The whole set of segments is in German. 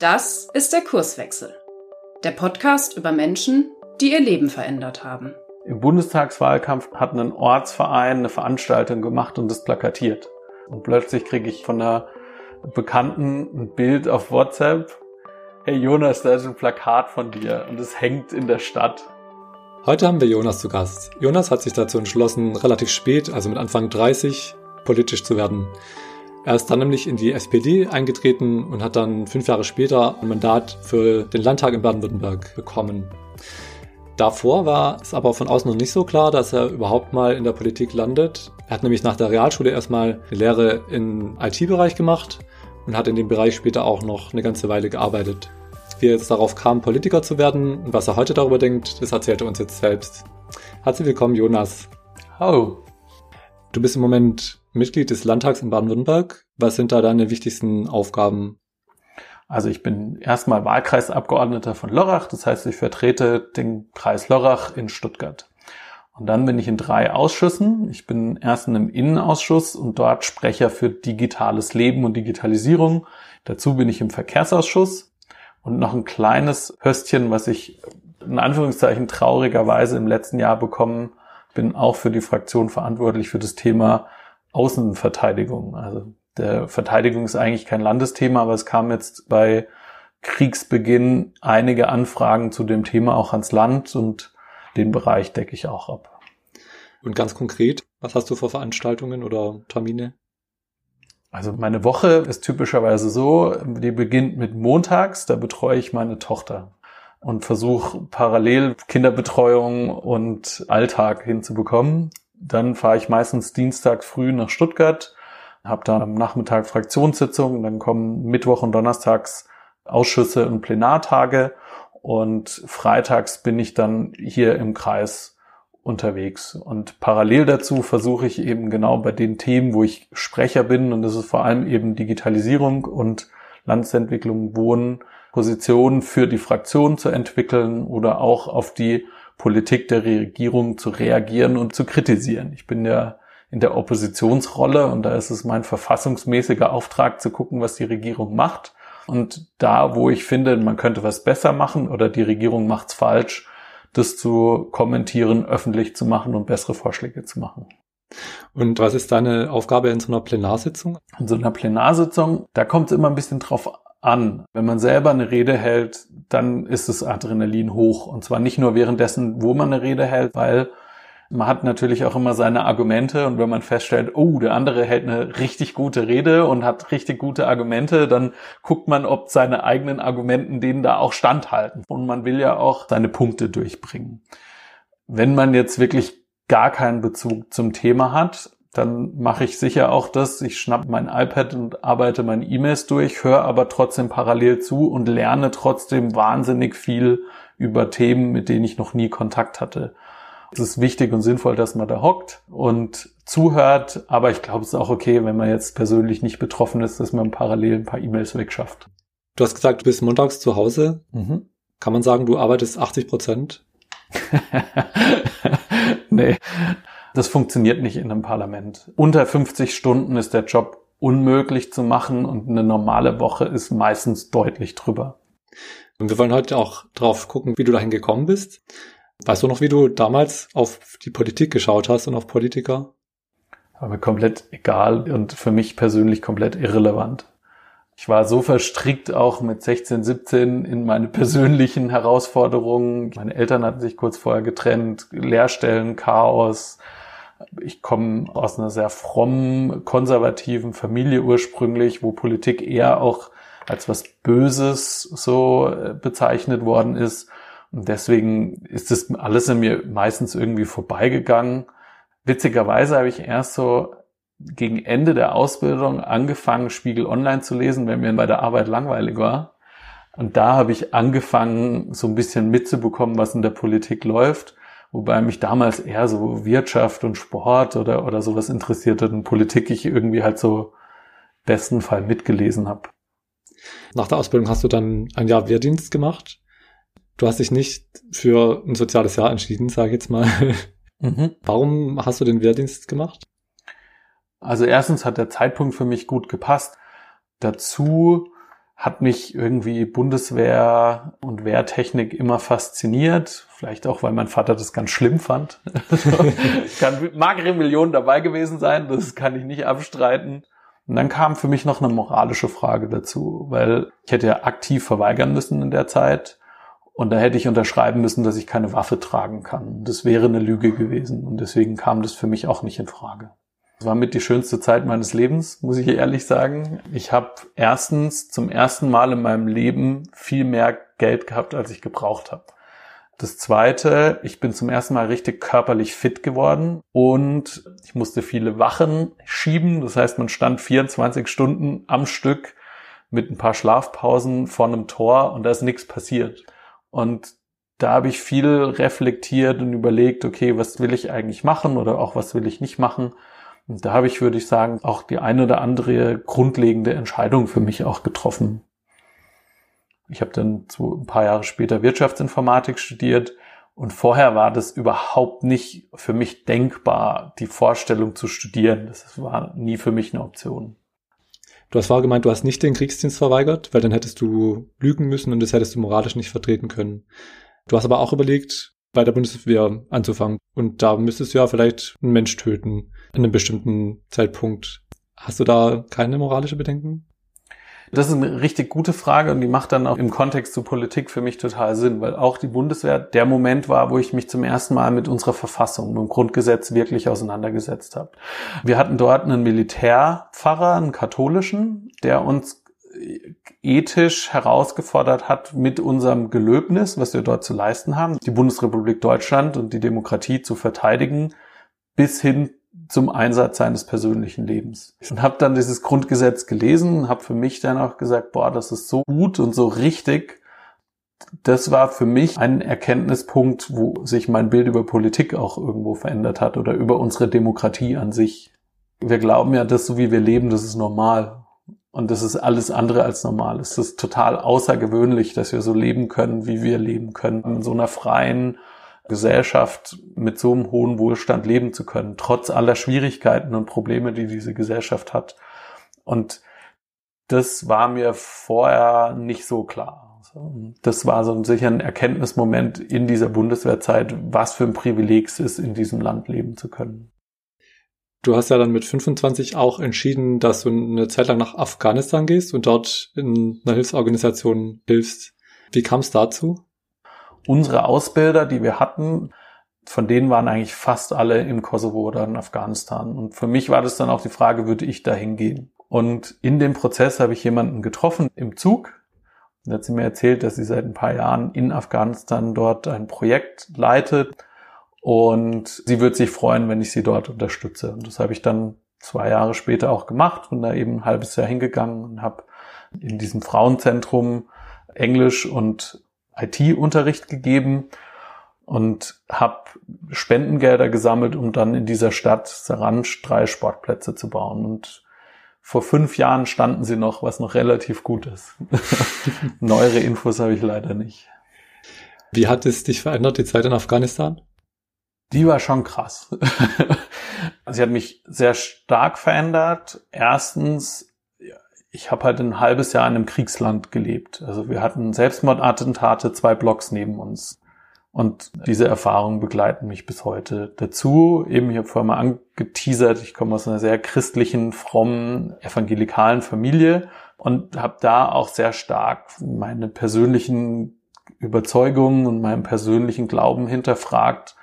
Das ist der Kurswechsel. Der Podcast über Menschen, die ihr Leben verändert haben. Im Bundestagswahlkampf hat ein Ortsverein eine Veranstaltung gemacht und das plakatiert. Und plötzlich kriege ich von einer Bekannten ein Bild auf WhatsApp. Hey Jonas, da ist ein Plakat von dir und es hängt in der Stadt. Heute haben wir Jonas zu Gast. Jonas hat sich dazu entschlossen, relativ spät, also mit Anfang 30, politisch zu werden. Er ist dann nämlich in die SPD eingetreten und hat dann fünf Jahre später ein Mandat für den Landtag in Baden-Württemberg bekommen. Davor war es aber von außen noch nicht so klar, dass er überhaupt mal in der Politik landet. Er hat nämlich nach der Realschule erstmal eine Lehre im IT-Bereich gemacht und hat in dem Bereich später auch noch eine ganze Weile gearbeitet. Wie er jetzt darauf kam, Politiker zu werden und was er heute darüber denkt, das erzählt er uns jetzt selbst. Herzlich willkommen, Jonas. Hallo. Du bist im Moment Mitglied des Landtags in Baden-Württemberg. Was sind da deine wichtigsten Aufgaben? Also ich bin erstmal Wahlkreisabgeordneter von Lörrach, das heißt, ich vertrete den Kreis Lörrach in Stuttgart. Und dann bin ich in drei Ausschüssen. Ich bin erst in einem Innenausschuss und dort Sprecher für digitales Leben und Digitalisierung. Dazu bin ich im Verkehrsausschuss und noch ein kleines Höstchen, was ich in Anführungszeichen traurigerweise im letzten Jahr bekommen bin, auch für die Fraktion verantwortlich für das Thema Außenverteidigung. Also der Verteidigung ist eigentlich kein Landesthema, aber es kam jetzt bei Kriegsbeginn einige Anfragen zu dem Thema auch ans Land und den Bereich decke ich auch ab. Und ganz konkret, was hast du vor Veranstaltungen oder Termine? Also meine Woche ist typischerweise so, die beginnt mit montags, da betreue ich meine Tochter und versuche parallel Kinderbetreuung und Alltag hinzubekommen. Dann fahre ich meistens dienstags früh nach Stuttgart, habe da am Nachmittag Fraktionssitzungen, dann kommen Mittwoch und Donnerstags Ausschüsse und Plenartage und freitags bin ich dann hier im Kreis unterwegs. Und parallel dazu versuche ich eben genau bei den Themen, wo ich Sprecher bin, und das ist vor allem eben Digitalisierung und Landesentwicklung, Wohnen, Positionen für die Fraktion zu entwickeln oder auch auf die Politik der Regierung zu reagieren und zu kritisieren. Ich bin ja in der Oppositionsrolle und da ist es mein verfassungsmäßiger Auftrag zu gucken, was die Regierung macht. Und da, wo ich finde, man könnte was besser machen oder die Regierung macht's falsch, das zu kommentieren, öffentlich zu machen und bessere Vorschläge zu machen. Und was ist deine Aufgabe in so einer Plenarsitzung? In so einer Plenarsitzung, da kommt es immer ein bisschen drauf an. Wenn man selber eine Rede hält, dann ist das Adrenalin hoch. Und zwar nicht nur währenddessen, wo man eine Rede hält, weil man hat natürlich auch immer seine Argumente und wenn man feststellt, oh, der andere hält eine richtig gute Rede und hat richtig gute Argumente, dann guckt man, ob seine eigenen Argumenten denen da auch standhalten. Und man will ja auch seine Punkte durchbringen. Wenn man jetzt wirklich gar keinen Bezug zum Thema hat, dann mache ich sicher auch das. Ich schnapp mein iPad und arbeite meine E-Mails durch, höre aber trotzdem parallel zu und lerne trotzdem wahnsinnig viel über Themen, mit denen ich noch nie Kontakt hatte. Es ist wichtig und sinnvoll, dass man da hockt und zuhört, aber ich glaube, es ist auch okay, wenn man jetzt persönlich nicht betroffen ist, dass man parallel ein paar E-Mails wegschafft. Du hast gesagt, du bist montags zu Hause. Mhm. Kann man sagen, du arbeitest 80 Prozent? nee, das funktioniert nicht in einem Parlament. Unter 50 Stunden ist der Job unmöglich zu machen und eine normale Woche ist meistens deutlich drüber. Und wir wollen heute auch drauf gucken, wie du dahin gekommen bist. Weißt du noch, wie du damals auf die Politik geschaut hast und auf Politiker? War mir komplett egal und für mich persönlich komplett irrelevant. Ich war so verstrickt auch mit 16, 17 in meine persönlichen Herausforderungen. Meine Eltern hatten sich kurz vorher getrennt, Lehrstellen, Chaos, ich komme aus einer sehr frommen, konservativen Familie ursprünglich, wo Politik eher auch als was Böses so äh, bezeichnet worden ist. Und deswegen ist das alles in mir meistens irgendwie vorbeigegangen. Witzigerweise habe ich erst so gegen Ende der Ausbildung angefangen, Spiegel Online zu lesen, wenn mir bei der Arbeit langweilig war. Und da habe ich angefangen, so ein bisschen mitzubekommen, was in der Politik läuft wobei mich damals eher so Wirtschaft und Sport oder, oder sowas interessierte und Politik ich irgendwie halt so besten Fall mitgelesen habe. Nach der Ausbildung hast du dann ein Jahr Wehrdienst gemacht. Du hast dich nicht für ein soziales Jahr entschieden, sage ich jetzt mal. Mhm. Warum hast du den Wehrdienst gemacht? Also erstens hat der Zeitpunkt für mich gut gepasst. Dazu hat mich irgendwie Bundeswehr und Wehrtechnik immer fasziniert. Vielleicht auch, weil mein Vater das ganz schlimm fand. kann magere Millionen dabei gewesen sein, das kann ich nicht abstreiten. Und dann kam für mich noch eine moralische Frage dazu, weil ich hätte ja aktiv verweigern müssen in der Zeit. Und da hätte ich unterschreiben müssen, dass ich keine Waffe tragen kann. Das wäre eine Lüge gewesen. Und deswegen kam das für mich auch nicht in Frage. Das war mit die schönste Zeit meines Lebens, muss ich ehrlich sagen. Ich habe erstens zum ersten Mal in meinem Leben viel mehr Geld gehabt, als ich gebraucht habe. Das zweite, ich bin zum ersten Mal richtig körperlich fit geworden und ich musste viele Wachen schieben. Das heißt, man stand 24 Stunden am Stück mit ein paar Schlafpausen vor einem Tor und da ist nichts passiert. Und da habe ich viel reflektiert und überlegt, okay, was will ich eigentlich machen oder auch was will ich nicht machen. Und da habe ich, würde ich sagen, auch die eine oder andere grundlegende Entscheidung für mich auch getroffen. Ich habe dann so ein paar Jahre später Wirtschaftsinformatik studiert und vorher war das überhaupt nicht für mich denkbar, die Vorstellung zu studieren. Das war nie für mich eine Option. Du hast vorher gemeint, du hast nicht den Kriegsdienst verweigert, weil dann hättest du lügen müssen und das hättest du moralisch nicht vertreten können. Du hast aber auch überlegt, bei der Bundeswehr anzufangen. Und da müsstest du ja vielleicht einen Mensch töten in einem bestimmten Zeitpunkt. Hast du da keine moralische Bedenken? Das ist eine richtig gute Frage und die macht dann auch im Kontext zu Politik für mich total Sinn, weil auch die Bundeswehr der Moment war, wo ich mich zum ersten Mal mit unserer Verfassung, mit dem Grundgesetz wirklich auseinandergesetzt habe. Wir hatten dort einen Militärpfarrer, einen katholischen, der uns ethisch herausgefordert hat mit unserem Gelöbnis, was wir dort zu leisten haben, die Bundesrepublik Deutschland und die Demokratie zu verteidigen, bis hin zum Einsatz seines persönlichen Lebens. Und habe dann dieses Grundgesetz gelesen, habe für mich dann auch gesagt, boah, das ist so gut und so richtig. Das war für mich ein Erkenntnispunkt, wo sich mein Bild über Politik auch irgendwo verändert hat oder über unsere Demokratie an sich. Wir glauben ja, dass so wie wir leben, das ist normal. Und das ist alles andere als normal. Es ist total außergewöhnlich, dass wir so leben können, wie wir leben können. In so einer freien, Gesellschaft mit so einem hohen Wohlstand leben zu können, trotz aller Schwierigkeiten und Probleme, die diese Gesellschaft hat. Und das war mir vorher nicht so klar. Das war so sicher ein Erkenntnismoment in dieser Bundeswehrzeit, was für ein Privileg es ist, in diesem Land leben zu können. Du hast ja dann mit 25 auch entschieden, dass du eine Zeit lang nach Afghanistan gehst und dort in einer Hilfsorganisation hilfst. Wie kam es dazu? Unsere Ausbilder, die wir hatten, von denen waren eigentlich fast alle im Kosovo oder in Afghanistan. Und für mich war das dann auch die Frage, würde ich da hingehen? Und in dem Prozess habe ich jemanden getroffen im Zug. Und hat sie mir erzählt, dass sie seit ein paar Jahren in Afghanistan dort ein Projekt leitet. Und sie wird sich freuen, wenn ich sie dort unterstütze. Und das habe ich dann zwei Jahre später auch gemacht und da eben ein halbes Jahr hingegangen und habe in diesem Frauenzentrum Englisch und IT-Unterricht gegeben und habe Spendengelder gesammelt, um dann in dieser Stadt Saranj drei Sportplätze zu bauen. Und vor fünf Jahren standen sie noch, was noch relativ gut ist. Neuere Infos habe ich leider nicht. Wie hat es dich verändert, die Zeit in Afghanistan? Die war schon krass. Sie hat mich sehr stark verändert. Erstens ich habe halt ein halbes Jahr in einem Kriegsland gelebt. Also wir hatten Selbstmordattentate zwei Blocks neben uns. Und diese Erfahrungen begleiten mich bis heute. Dazu, eben, ich habe vorhin mal angeteasert, ich komme aus einer sehr christlichen, frommen, evangelikalen Familie und habe da auch sehr stark meine persönlichen Überzeugungen und meinen persönlichen Glauben hinterfragt,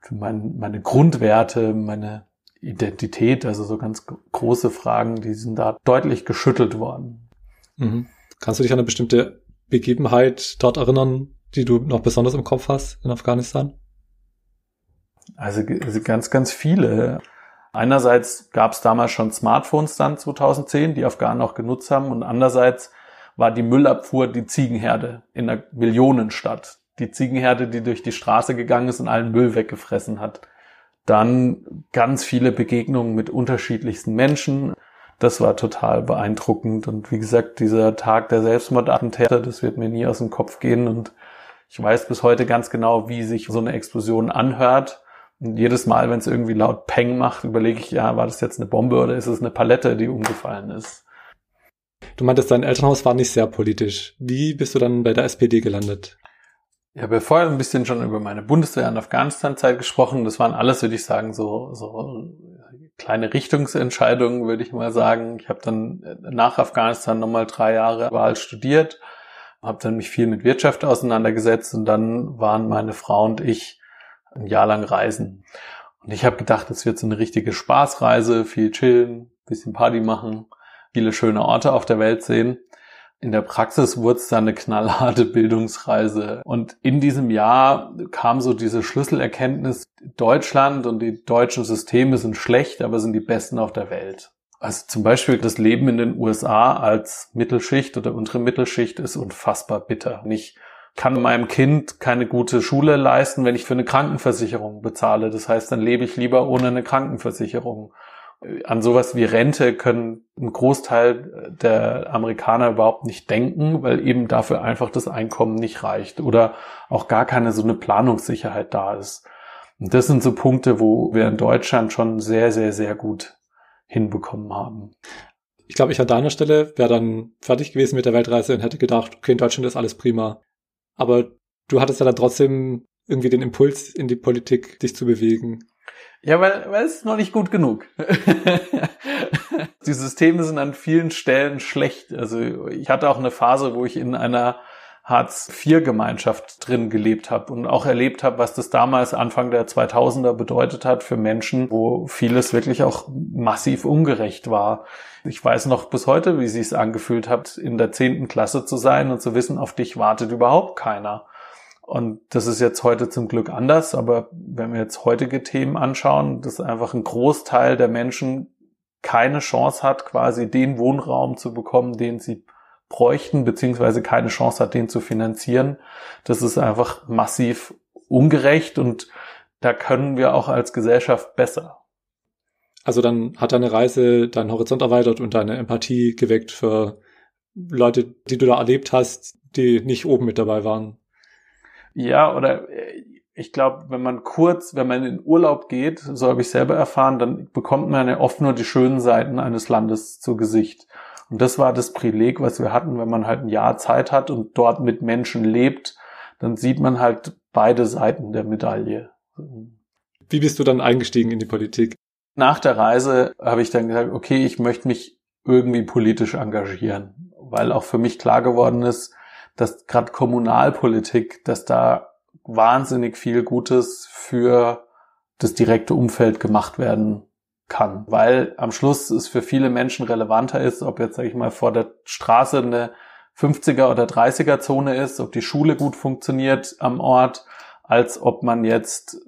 für mein, meine Grundwerte, meine Identität, also so ganz große Fragen, die sind da deutlich geschüttelt worden. Mhm. Kannst du dich an eine bestimmte Begebenheit dort erinnern, die du noch besonders im Kopf hast in Afghanistan? Also, also ganz, ganz viele. Einerseits gab es damals schon Smartphones dann 2010, die Afghanen auch genutzt haben, und andererseits war die Müllabfuhr die Ziegenherde in einer Millionenstadt. Die Ziegenherde, die durch die Straße gegangen ist und allen Müll weggefressen hat. Dann ganz viele Begegnungen mit unterschiedlichsten Menschen. Das war total beeindruckend. Und wie gesagt, dieser Tag der Selbstmordattentäter, das wird mir nie aus dem Kopf gehen. Und ich weiß bis heute ganz genau, wie sich so eine Explosion anhört. Und jedes Mal, wenn es irgendwie laut Peng macht, überlege ich, ja, war das jetzt eine Bombe oder ist es eine Palette, die umgefallen ist? Du meintest, dein Elternhaus war nicht sehr politisch. Wie bist du dann bei der SPD gelandet? Ich habe vorher ein bisschen schon über meine Bundeswehr- und Afghanistan-Zeit gesprochen. Das waren alles, würde ich sagen, so, so kleine Richtungsentscheidungen, würde ich mal sagen. Ich habe dann nach Afghanistan nochmal drei Jahre Wahl studiert, habe dann mich viel mit Wirtschaft auseinandergesetzt und dann waren meine Frau und ich ein Jahr lang reisen. Und ich habe gedacht, es wird so eine richtige Spaßreise, viel chillen, bisschen Party machen, viele schöne Orte auf der Welt sehen. In der Praxis wurde es dann eine knallharte Bildungsreise. Und in diesem Jahr kam so diese Schlüsselerkenntnis, Deutschland und die deutschen Systeme sind schlecht, aber sind die besten auf der Welt. Also zum Beispiel das Leben in den USA als Mittelschicht oder untere Mittelschicht ist unfassbar bitter. Ich kann meinem Kind keine gute Schule leisten, wenn ich für eine Krankenversicherung bezahle. Das heißt, dann lebe ich lieber ohne eine Krankenversicherung an sowas wie Rente können ein Großteil der Amerikaner überhaupt nicht denken, weil eben dafür einfach das Einkommen nicht reicht oder auch gar keine so eine Planungssicherheit da ist. Und das sind so Punkte, wo wir in Deutschland schon sehr, sehr, sehr gut hinbekommen haben. Ich glaube, ich an deiner Stelle wäre dann fertig gewesen mit der Weltreise und hätte gedacht, okay, in Deutschland ist alles prima. Aber du hattest ja dann trotzdem irgendwie den Impuls in die Politik, dich zu bewegen. Ja, weil, weil es ist noch nicht gut genug. die Systeme sind an vielen Stellen schlecht. Also ich hatte auch eine Phase, wo ich in einer Hartz-IV-Gemeinschaft drin gelebt habe und auch erlebt habe, was das damals Anfang der 2000er bedeutet hat für Menschen, wo vieles wirklich auch massiv ungerecht war. Ich weiß noch bis heute, wie es sich angefühlt hat, in der zehnten Klasse zu sein und zu wissen, auf dich wartet überhaupt keiner. Und das ist jetzt heute zum Glück anders, aber wenn wir jetzt heutige Themen anschauen, dass einfach ein Großteil der Menschen keine Chance hat, quasi den Wohnraum zu bekommen, den sie bräuchten, beziehungsweise keine Chance hat, den zu finanzieren. Das ist einfach massiv ungerecht und da können wir auch als Gesellschaft besser. Also dann hat deine Reise deinen Horizont erweitert und deine Empathie geweckt für Leute, die du da erlebt hast, die nicht oben mit dabei waren. Ja, oder äh, ich glaube, wenn man kurz, wenn man in Urlaub geht, so habe ich selber erfahren, dann bekommt man ja oft nur die schönen Seiten eines Landes zu Gesicht. Und das war das Privileg, was wir hatten, wenn man halt ein Jahr Zeit hat und dort mit Menschen lebt, dann sieht man halt beide Seiten der Medaille. Wie bist du dann eingestiegen in die Politik? Nach der Reise habe ich dann gesagt, okay, ich möchte mich irgendwie politisch engagieren, weil auch für mich klar geworden ist, dass gerade Kommunalpolitik, dass da wahnsinnig viel Gutes für das direkte Umfeld gemacht werden kann, weil am Schluss es für viele Menschen relevanter ist, ob jetzt, sage ich mal, vor der Straße eine 50er oder 30er Zone ist, ob die Schule gut funktioniert am Ort, als ob man jetzt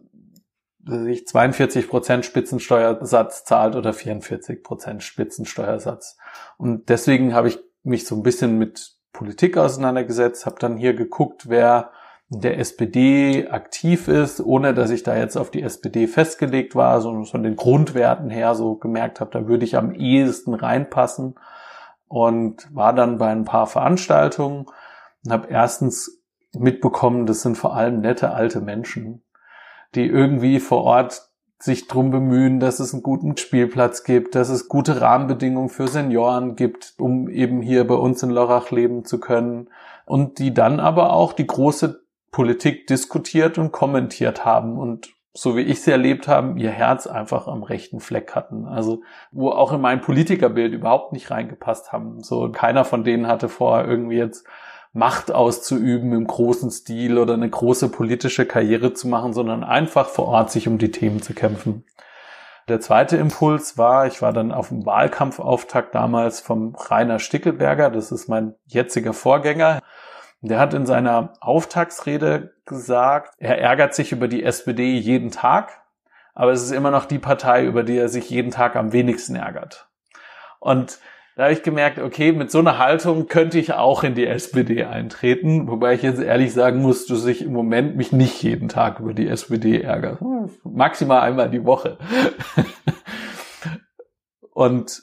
sich 42 Prozent Spitzensteuersatz zahlt oder 44 Prozent Spitzensteuersatz. Und deswegen habe ich mich so ein bisschen mit Politik auseinandergesetzt, habe dann hier geguckt, wer der SPD aktiv ist, ohne dass ich da jetzt auf die SPD festgelegt war, sondern von den Grundwerten her so gemerkt habe, da würde ich am ehesten reinpassen. Und war dann bei ein paar Veranstaltungen und habe erstens mitbekommen, das sind vor allem nette alte Menschen, die irgendwie vor Ort sich drum bemühen, dass es einen guten Spielplatz gibt, dass es gute Rahmenbedingungen für Senioren gibt, um eben hier bei uns in Lörrach leben zu können. Und die dann aber auch die große Politik diskutiert und kommentiert haben und so wie ich sie erlebt haben, ihr Herz einfach am rechten Fleck hatten. Also, wo auch in mein Politikerbild überhaupt nicht reingepasst haben. So, keiner von denen hatte vor, irgendwie jetzt Macht auszuüben im großen Stil oder eine große politische Karriere zu machen, sondern einfach vor Ort sich um die Themen zu kämpfen. Der zweite Impuls war, ich war dann auf dem Wahlkampfauftakt damals vom Rainer Stickelberger, das ist mein jetziger Vorgänger. Der hat in seiner Auftaktsrede gesagt, er ärgert sich über die SPD jeden Tag, aber es ist immer noch die Partei, über die er sich jeden Tag am wenigsten ärgert. Und da habe ich gemerkt, okay, mit so einer Haltung könnte ich auch in die SPD eintreten, wobei ich jetzt ehrlich sagen muss, dass ich im Moment mich nicht jeden Tag über die SPD ärgere. Maximal einmal die Woche. Und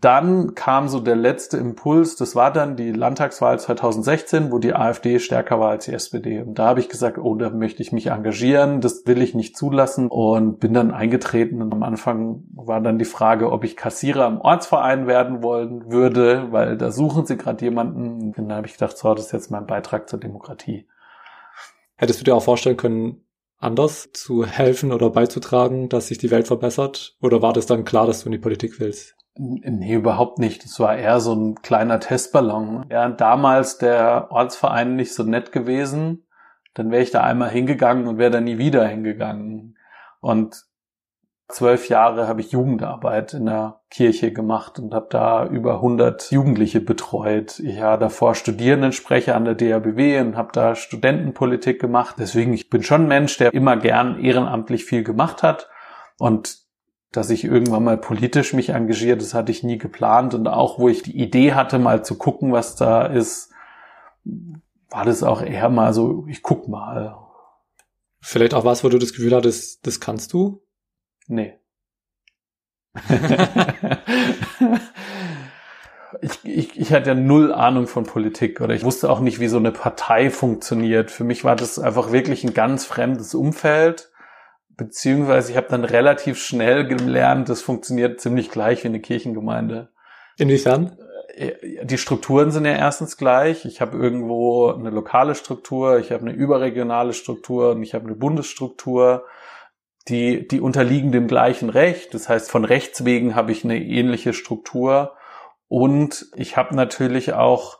dann kam so der letzte Impuls, das war dann die Landtagswahl 2016, wo die AfD stärker war als die SPD. Und da habe ich gesagt, oh, da möchte ich mich engagieren, das will ich nicht zulassen und bin dann eingetreten. Und am Anfang war dann die Frage, ob ich Kassierer im Ortsverein werden wollen würde, weil da suchen sie gerade jemanden. Und dann habe ich gedacht, so, das ist jetzt mein Beitrag zur Demokratie. Hättest du dir auch vorstellen können, anders zu helfen oder beizutragen, dass sich die Welt verbessert? Oder war das dann klar, dass du in die Politik willst? Nee, überhaupt nicht. Das war eher so ein kleiner Testballon. Ja, damals der Ortsverein nicht so nett gewesen, dann wäre ich da einmal hingegangen und wäre da nie wieder hingegangen. Und zwölf Jahre habe ich Jugendarbeit in der Kirche gemacht und habe da über 100 Jugendliche betreut. Ich war davor Studierendensprecher an der DABW und habe da Studentenpolitik gemacht. Deswegen, ich bin schon ein Mensch, der immer gern ehrenamtlich viel gemacht hat. Und dass ich irgendwann mal politisch mich engagiere, das hatte ich nie geplant. Und auch wo ich die Idee hatte, mal zu gucken, was da ist, war das auch eher mal so, ich guck mal. Vielleicht auch was, wo du das Gefühl hattest, das kannst du? Nee. ich, ich, ich hatte ja null Ahnung von Politik oder ich wusste auch nicht, wie so eine Partei funktioniert. Für mich war das einfach wirklich ein ganz fremdes Umfeld beziehungsweise ich habe dann relativ schnell gelernt, das funktioniert ziemlich gleich wie eine Kirchengemeinde. Inwiefern? Äh, die Strukturen sind ja erstens gleich. Ich habe irgendwo eine lokale Struktur, ich habe eine überregionale Struktur und ich habe eine Bundesstruktur. Die, die unterliegen dem gleichen Recht. Das heißt, von Rechts wegen habe ich eine ähnliche Struktur. Und ich habe natürlich auch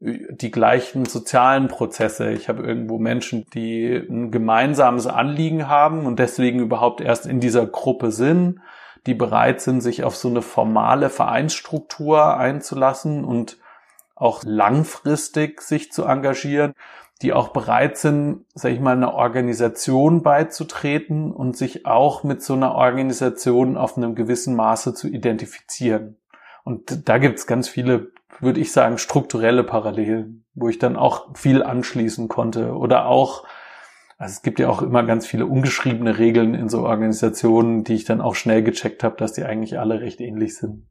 die gleichen sozialen Prozesse. Ich habe irgendwo Menschen, die ein gemeinsames Anliegen haben und deswegen überhaupt erst in dieser Gruppe sind, die bereit sind, sich auf so eine formale Vereinsstruktur einzulassen und auch langfristig sich zu engagieren, die auch bereit sind, sag ich mal, einer Organisation beizutreten und sich auch mit so einer Organisation auf einem gewissen Maße zu identifizieren. Und da gibt's ganz viele würde ich sagen, strukturelle Parallelen, wo ich dann auch viel anschließen konnte oder auch also es gibt ja auch immer ganz viele ungeschriebene Regeln in so Organisationen, die ich dann auch schnell gecheckt habe, dass die eigentlich alle recht ähnlich sind.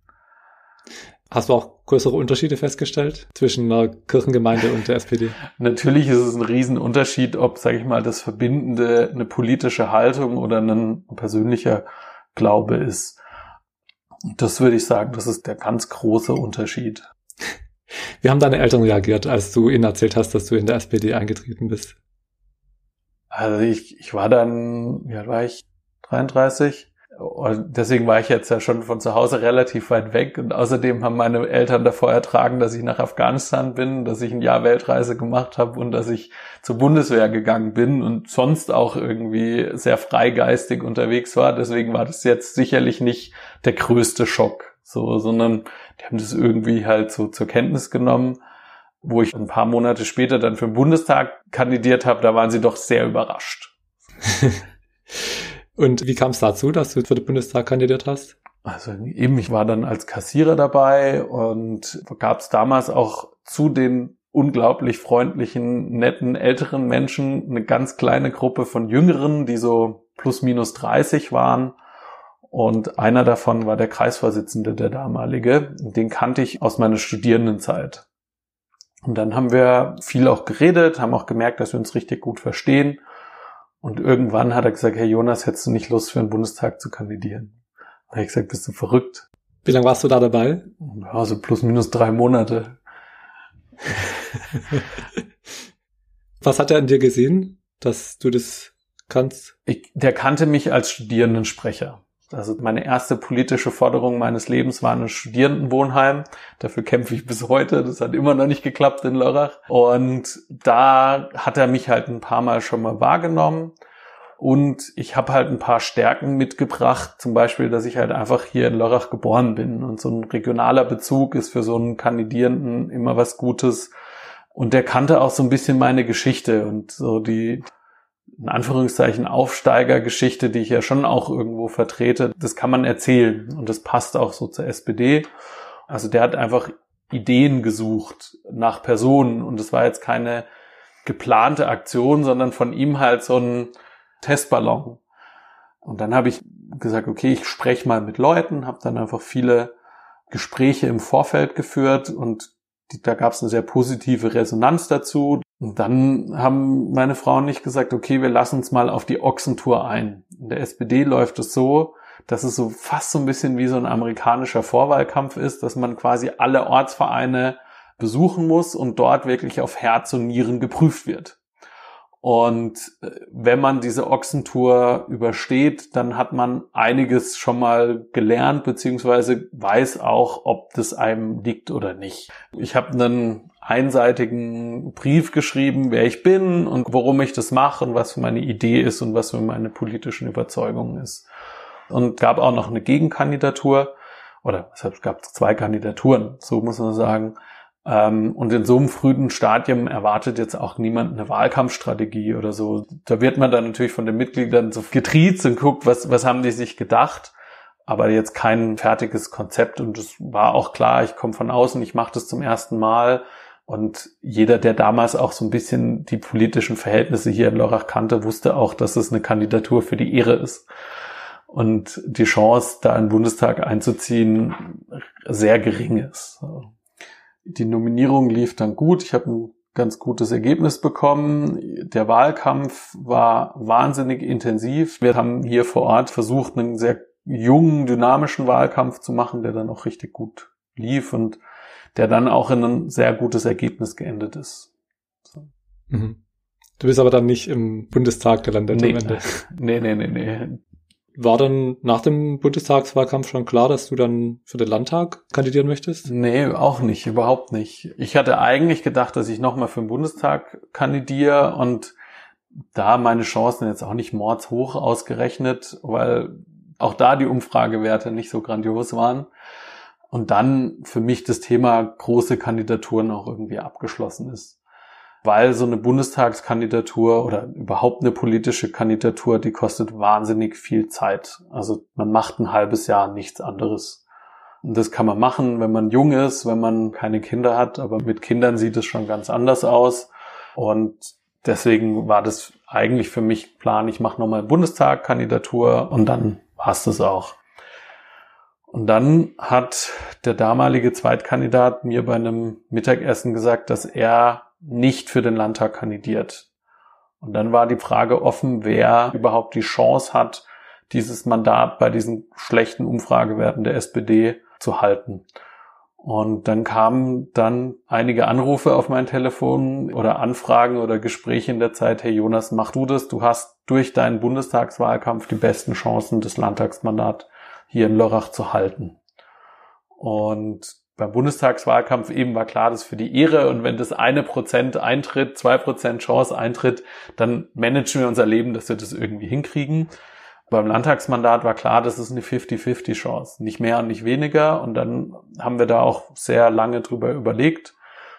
Hast du auch größere Unterschiede festgestellt zwischen einer Kirchengemeinde und der SPD? Natürlich ist es ein Riesenunterschied, ob, sage ich mal, das Verbindende eine politische Haltung oder ein persönlicher Glaube ist. Das würde ich sagen, das ist der ganz große Unterschied. Wie haben deine Eltern reagiert, als du ihnen erzählt hast, dass du in der SPD eingetreten bist? Also ich, ich war dann, wie alt war ich? 33? Und deswegen war ich jetzt ja schon von zu Hause relativ weit weg. Und außerdem haben meine Eltern davor ertragen, dass ich nach Afghanistan bin, dass ich ein Jahr Weltreise gemacht habe und dass ich zur Bundeswehr gegangen bin und sonst auch irgendwie sehr freigeistig unterwegs war. Deswegen war das jetzt sicherlich nicht der größte Schock, so, sondern die haben das irgendwie halt so zur Kenntnis genommen. Wo ich ein paar Monate später dann für den Bundestag kandidiert habe, da waren sie doch sehr überrascht. Und wie kam es dazu, dass du für den Bundestag kandidiert hast? Also eben, ich war dann als Kassierer dabei und gab es damals auch zu den unglaublich freundlichen, netten, älteren Menschen eine ganz kleine Gruppe von Jüngeren, die so plus minus 30 waren. Und einer davon war der Kreisvorsitzende, der damalige. Den kannte ich aus meiner Studierendenzeit. Und dann haben wir viel auch geredet, haben auch gemerkt, dass wir uns richtig gut verstehen. Und irgendwann hat er gesagt, Herr Jonas, hättest du nicht Lust für den Bundestag zu kandidieren? Da habe ich gesagt, bist du verrückt? Wie lange warst du da dabei? Ja, so plus minus drei Monate. Was hat er an dir gesehen, dass du das kannst? Ich, der kannte mich als Studierendensprecher. Also meine erste politische Forderung meines Lebens war ein Studierendenwohnheim. Dafür kämpfe ich bis heute. Das hat immer noch nicht geklappt in Lörrach. Und da hat er mich halt ein paar Mal schon mal wahrgenommen. Und ich habe halt ein paar Stärken mitgebracht, zum Beispiel, dass ich halt einfach hier in Lörrach geboren bin. Und so ein regionaler Bezug ist für so einen Kandidierenden immer was Gutes. Und der kannte auch so ein bisschen meine Geschichte und so die, in Anführungszeichen Aufsteigergeschichte, die ich ja schon auch irgendwo vertrete, das kann man erzählen und das passt auch so zur SPD. Also der hat einfach Ideen gesucht nach Personen und es war jetzt keine geplante Aktion, sondern von ihm halt so ein Testballon. Und dann habe ich gesagt, okay, ich spreche mal mit Leuten, habe dann einfach viele Gespräche im Vorfeld geführt und da gab es eine sehr positive Resonanz dazu. Und dann haben meine Frau und ich gesagt, okay, wir lassen uns mal auf die Ochsentour ein. In der SPD läuft es so, dass es so fast so ein bisschen wie so ein amerikanischer Vorwahlkampf ist, dass man quasi alle Ortsvereine besuchen muss und dort wirklich auf Herz und Nieren geprüft wird. Und äh, wenn man diese Ochsentour übersteht, dann hat man einiges schon mal gelernt, beziehungsweise weiß auch, ob das einem liegt oder nicht. Ich habe einen einseitigen Brief geschrieben, wer ich bin und warum ich das mache und was für meine Idee ist und was für meine politischen Überzeugungen ist. Und gab auch noch eine Gegenkandidatur, oder es gab zwei Kandidaturen, so muss man sagen. Ähm, und in so einem frühen Stadium erwartet jetzt auch niemand eine Wahlkampfstrategie oder so. Da wird man dann natürlich von den Mitgliedern so getriezt und guckt, was, was haben die sich gedacht. Aber jetzt kein fertiges Konzept. Und es war auch klar, ich komme von außen, ich mache das zum ersten Mal. Und jeder, der damals auch so ein bisschen die politischen Verhältnisse hier in Lörrach kannte, wusste auch, dass es eine Kandidatur für die Ehre ist. Und die Chance, da in den Bundestag einzuziehen, sehr gering ist. Die Nominierung lief dann gut. Ich habe ein ganz gutes Ergebnis bekommen. Der Wahlkampf war wahnsinnig intensiv. Wir haben hier vor Ort versucht, einen sehr jungen, dynamischen Wahlkampf zu machen, der dann auch richtig gut lief und der dann auch in ein sehr gutes Ergebnis geendet ist. So. Mhm. Du bist aber dann nicht im Bundestag gelandet nee. am Ende. Nee, nee, nee, nee. War dann nach dem Bundestagswahlkampf schon klar, dass du dann für den Landtag kandidieren möchtest? Nee, auch nicht, überhaupt nicht. Ich hatte eigentlich gedacht, dass ich nochmal für den Bundestag kandidiere und da meine Chancen jetzt auch nicht mordshoch ausgerechnet, weil auch da die Umfragewerte nicht so grandios waren. Und dann für mich das Thema große Kandidaturen auch irgendwie abgeschlossen ist weil so eine Bundestagskandidatur oder überhaupt eine politische Kandidatur, die kostet wahnsinnig viel Zeit. Also man macht ein halbes Jahr nichts anderes. Und das kann man machen, wenn man jung ist, wenn man keine Kinder hat, aber mit Kindern sieht es schon ganz anders aus. Und deswegen war das eigentlich für mich Plan, ich mache nochmal Bundestag, Kandidatur und dann war es auch. Und dann hat der damalige Zweitkandidat mir bei einem Mittagessen gesagt, dass er nicht für den Landtag kandidiert. Und dann war die Frage offen, wer überhaupt die Chance hat, dieses Mandat bei diesen schlechten Umfragewerten der SPD zu halten. Und dann kamen dann einige Anrufe auf mein Telefon oder Anfragen oder Gespräche in der Zeit, hey Jonas, mach du das, du hast durch deinen Bundestagswahlkampf die besten Chancen, das Landtagsmandat hier in Lörrach zu halten. Und beim Bundestagswahlkampf eben war klar, das ist für die Ehre und wenn das eine Prozent eintritt, zwei Prozent Chance eintritt, dann managen wir unser Leben, dass wir das irgendwie hinkriegen. Beim Landtagsmandat war klar, das ist eine 50-50 Chance, nicht mehr und nicht weniger und dann haben wir da auch sehr lange drüber überlegt.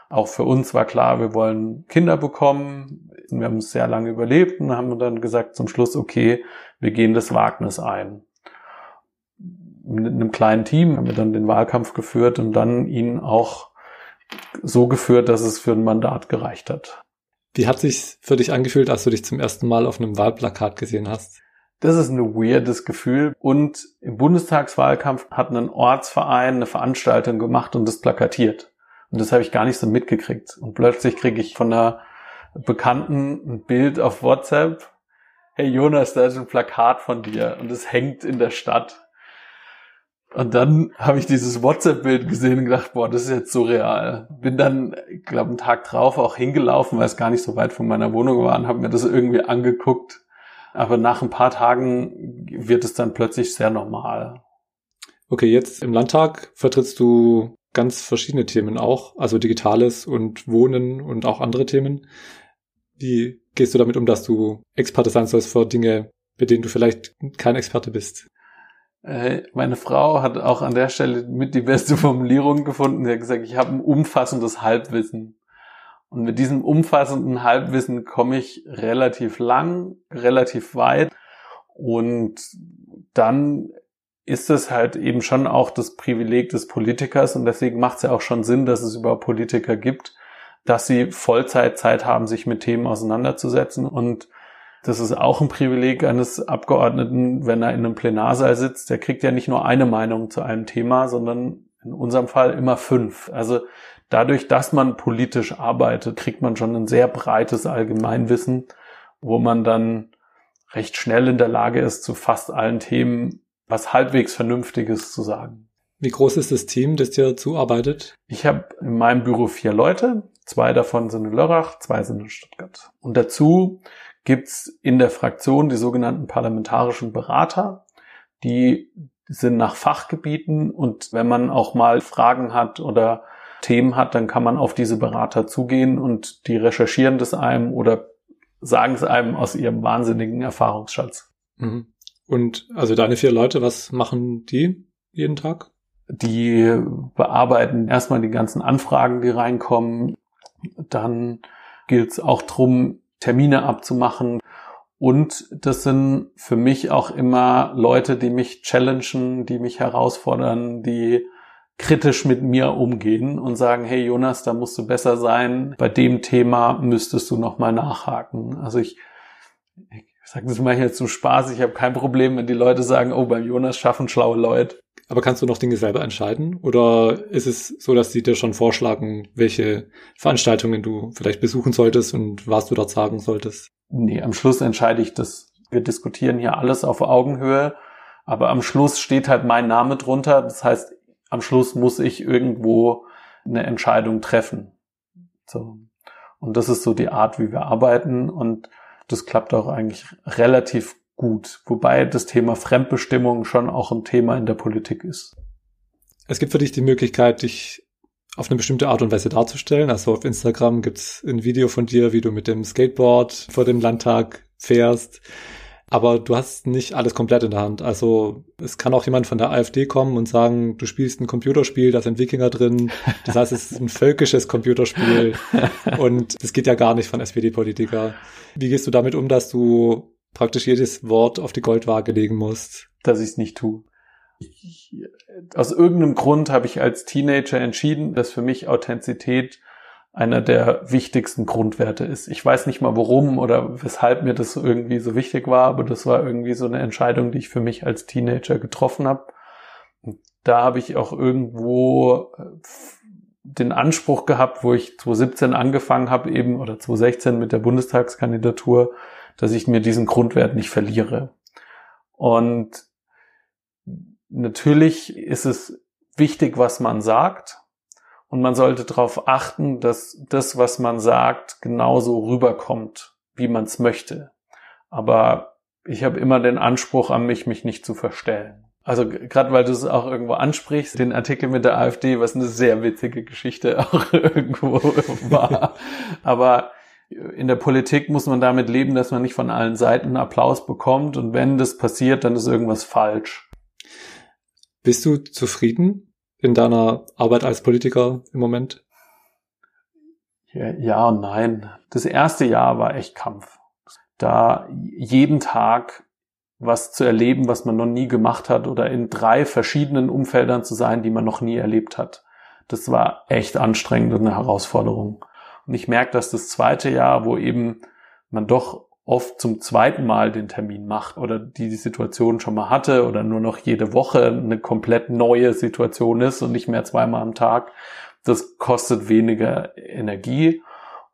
Auch für uns war klar, wir wollen Kinder bekommen. Wir haben es sehr lange überlebt und haben dann gesagt zum Schluss, okay, wir gehen das Wagnis ein mit einem kleinen Team haben wir dann den Wahlkampf geführt und dann ihn auch so geführt, dass es für ein Mandat gereicht hat. Wie hat sich für dich angefühlt, als du dich zum ersten Mal auf einem Wahlplakat gesehen hast? Das ist ein weirdes Gefühl. Und im Bundestagswahlkampf hat ein Ortsverein eine Veranstaltung gemacht und das plakatiert. Und das habe ich gar nicht so mitgekriegt. Und plötzlich kriege ich von einer Bekannten ein Bild auf WhatsApp. Hey Jonas, da ist ein Plakat von dir und es hängt in der Stadt. Und dann habe ich dieses WhatsApp-Bild gesehen und gedacht, boah, das ist jetzt surreal. Bin dann, ich glaube, einen Tag drauf auch hingelaufen, weil es gar nicht so weit von meiner Wohnung war und habe mir das irgendwie angeguckt. Aber nach ein paar Tagen wird es dann plötzlich sehr normal. Okay, jetzt im Landtag vertrittst du ganz verschiedene Themen auch, also Digitales und Wohnen und auch andere Themen. Wie gehst du damit um, dass du Experte sein sollst für Dinge, bei denen du vielleicht kein Experte bist? Äh, meine Frau hat auch an der Stelle mit die beste Formulierung gefunden. Sie hat gesagt, ich habe ein umfassendes Halbwissen. Und mit diesem umfassenden Halbwissen komme ich relativ lang, relativ weit. Und dann ist es halt eben schon auch das Privileg des Politikers. Und deswegen macht es ja auch schon Sinn, dass es überhaupt Politiker gibt, dass sie Vollzeitzeit haben, sich mit Themen auseinanderzusetzen. Und das ist auch ein Privileg eines Abgeordneten, wenn er in einem Plenarsaal sitzt. Der kriegt ja nicht nur eine Meinung zu einem Thema, sondern in unserem Fall immer fünf. Also dadurch, dass man politisch arbeitet, kriegt man schon ein sehr breites Allgemeinwissen, wo man dann recht schnell in der Lage ist, zu fast allen Themen was halbwegs Vernünftiges zu sagen. Wie groß ist das Team, das dir zuarbeitet? Ich habe in meinem Büro vier Leute. Zwei davon sind in Lörrach, zwei sind in Stuttgart. Und dazu gibt's in der Fraktion die sogenannten parlamentarischen Berater. Die sind nach Fachgebieten und wenn man auch mal Fragen hat oder Themen hat, dann kann man auf diese Berater zugehen und die recherchieren das einem oder sagen es einem aus ihrem wahnsinnigen Erfahrungsschatz. Mhm. Und also deine vier Leute, was machen die jeden Tag? Die bearbeiten erstmal die ganzen Anfragen, die reinkommen. Dann gilt es auch drum, Termine abzumachen. Und das sind für mich auch immer Leute, die mich challengen, die mich herausfordern, die kritisch mit mir umgehen und sagen, hey Jonas, da musst du besser sein. Bei dem Thema müsstest du nochmal nachhaken. Also ich, ich sage das mal hier zum Spaß. Ich habe kein Problem, wenn die Leute sagen, oh, beim Jonas schaffen schlaue Leute. Aber kannst du noch Dinge selber entscheiden? Oder ist es so, dass die dir schon vorschlagen, welche Veranstaltungen du vielleicht besuchen solltest und was du dort sagen solltest? Nee, am Schluss entscheide ich das. Wir diskutieren hier alles auf Augenhöhe, aber am Schluss steht halt mein Name drunter. Das heißt, am Schluss muss ich irgendwo eine Entscheidung treffen. So. Und das ist so die Art, wie wir arbeiten und das klappt auch eigentlich relativ gut. Wobei das Thema Fremdbestimmung schon auch ein Thema in der Politik ist. Es gibt für dich die Möglichkeit, dich auf eine bestimmte Art und Weise darzustellen. Also auf Instagram gibt's ein Video von dir, wie du mit dem Skateboard vor dem Landtag fährst. Aber du hast nicht alles komplett in der Hand. Also es kann auch jemand von der AfD kommen und sagen, du spielst ein Computerspiel, da sind Wikinger drin. Das heißt, es ist ein völkisches Computerspiel. Und das geht ja gar nicht von SPD-Politiker. Wie gehst du damit um, dass du praktisch jedes Wort auf die Goldwaage legen musst? Dass ich es nicht tue. Ich, aus irgendeinem Grund habe ich als Teenager entschieden, dass für mich Authentizität einer der wichtigsten Grundwerte ist. Ich weiß nicht mal warum oder weshalb mir das irgendwie so wichtig war, aber das war irgendwie so eine Entscheidung, die ich für mich als Teenager getroffen habe. Und da habe ich auch irgendwo äh, den Anspruch gehabt, wo ich 2017 angefangen habe, eben oder 2016 mit der Bundestagskandidatur, dass ich mir diesen Grundwert nicht verliere. Und natürlich ist es wichtig, was man sagt. Und man sollte darauf achten, dass das, was man sagt, genauso rüberkommt, wie man es möchte. Aber ich habe immer den Anspruch an mich, mich nicht zu verstellen. Also gerade weil du es auch irgendwo ansprichst, den Artikel mit der AfD, was eine sehr witzige Geschichte auch irgendwo war. Aber in der Politik muss man damit leben, dass man nicht von allen Seiten Applaus bekommt. Und wenn das passiert, dann ist irgendwas falsch. Bist du zufrieden in deiner Arbeit als Politiker im Moment? Ja, ja und nein. Das erste Jahr war echt Kampf. Da jeden Tag was zu erleben, was man noch nie gemacht hat oder in drei verschiedenen Umfeldern zu sein, die man noch nie erlebt hat. Das war echt anstrengend und eine Herausforderung. Und ich merke, dass das zweite Jahr, wo eben man doch oft zum zweiten Mal den Termin macht oder die, die Situation schon mal hatte oder nur noch jede Woche eine komplett neue Situation ist und nicht mehr zweimal am Tag, das kostet weniger Energie.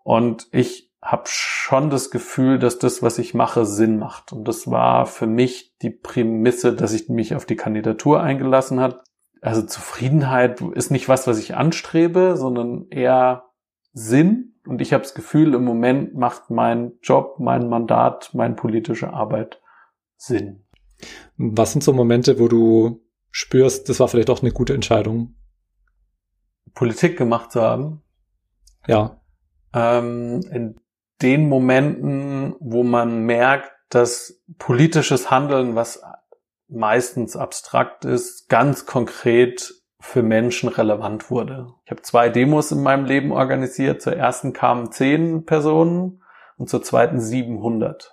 Und ich habe schon das Gefühl, dass das, was ich mache, Sinn macht. Und das war für mich die Prämisse, dass ich mich auf die Kandidatur eingelassen hat. Also Zufriedenheit ist nicht was, was ich anstrebe, sondern eher Sinn und ich habe das Gefühl, im Moment macht mein Job, mein Mandat, meine politische Arbeit Sinn. Was sind so Momente, wo du spürst, das war vielleicht auch eine gute Entscheidung? Politik gemacht zu haben? Ja. Ähm, in den Momenten, wo man merkt, dass politisches Handeln, was meistens abstrakt ist, ganz konkret für Menschen relevant wurde. Ich habe zwei Demos in meinem Leben organisiert. Zur ersten kamen zehn Personen und zur zweiten 700.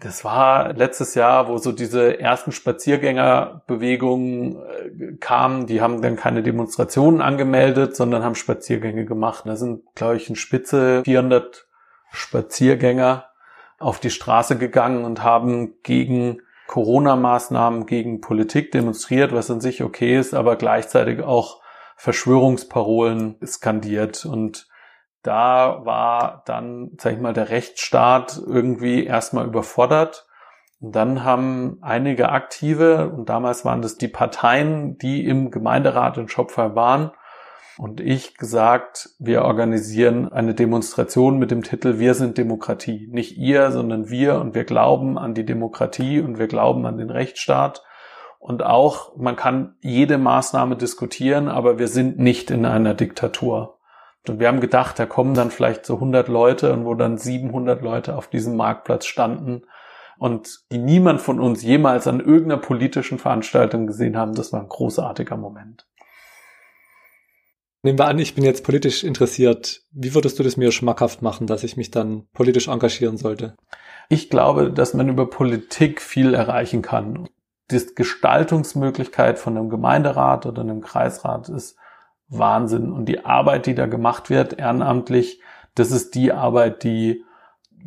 Das war letztes Jahr, wo so diese ersten Spaziergängerbewegungen äh, kamen. Die haben dann keine Demonstrationen angemeldet, sondern haben Spaziergänge gemacht. Da sind, glaube ich, in Spitze 400 Spaziergänger auf die Straße gegangen und haben gegen Corona-Maßnahmen gegen Politik demonstriert, was an sich okay ist, aber gleichzeitig auch Verschwörungsparolen skandiert und da war dann, sag ich mal, der Rechtsstaat irgendwie erstmal überfordert. Und dann haben einige Aktive, und damals waren das die Parteien, die im Gemeinderat in Schopfer waren, und ich gesagt, wir organisieren eine Demonstration mit dem Titel Wir sind Demokratie. Nicht ihr, sondern wir und wir glauben an die Demokratie und wir glauben an den Rechtsstaat. Und auch, man kann jede Maßnahme diskutieren, aber wir sind nicht in einer Diktatur. Und wir haben gedacht, da kommen dann vielleicht so 100 Leute und wo dann 700 Leute auf diesem Marktplatz standen und die niemand von uns jemals an irgendeiner politischen Veranstaltung gesehen haben, das war ein großartiger Moment. Nehmen wir an, ich bin jetzt politisch interessiert. Wie würdest du das mir schmackhaft machen, dass ich mich dann politisch engagieren sollte? Ich glaube, dass man über Politik viel erreichen kann. Die Gestaltungsmöglichkeit von einem Gemeinderat oder einem Kreisrat ist Wahnsinn. Und die Arbeit, die da gemacht wird, ehrenamtlich, das ist die Arbeit, die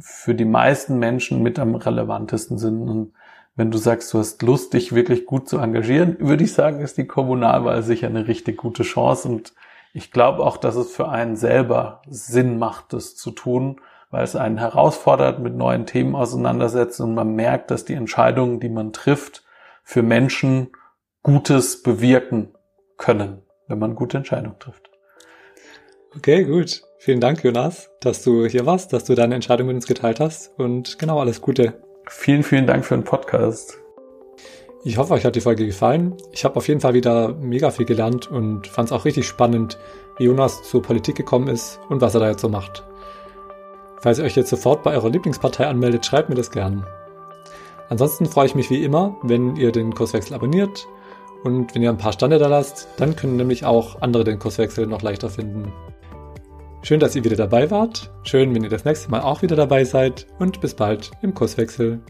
für die meisten Menschen mit am relevantesten sind. Und wenn du sagst, du hast Lust, dich wirklich gut zu engagieren, würde ich sagen, ist die Kommunalwahl sicher eine richtig gute Chance. Und ich glaube auch, dass es für einen selber Sinn macht, das zu tun, weil es einen herausfordert, mit neuen Themen auseinandersetzt und man merkt, dass die Entscheidungen, die man trifft, für Menschen Gutes bewirken können, wenn man gute Entscheidungen trifft. Okay, gut. Vielen Dank, Jonas, dass du hier warst, dass du deine Entscheidung mit uns geteilt hast und genau alles Gute. Vielen, vielen Dank für den Podcast. Ich hoffe, euch hat die Folge gefallen. Ich habe auf jeden Fall wieder mega viel gelernt und fand es auch richtig spannend, wie Jonas zur Politik gekommen ist und was er da jetzt so macht. Falls ihr euch jetzt sofort bei eurer Lieblingspartei anmeldet, schreibt mir das gern. Ansonsten freue ich mich wie immer, wenn ihr den Kurswechsel abonniert und wenn ihr ein paar Stande da lasst, dann können nämlich auch andere den Kurswechsel noch leichter finden. Schön, dass ihr wieder dabei wart. Schön, wenn ihr das nächste Mal auch wieder dabei seid und bis bald im Kurswechsel.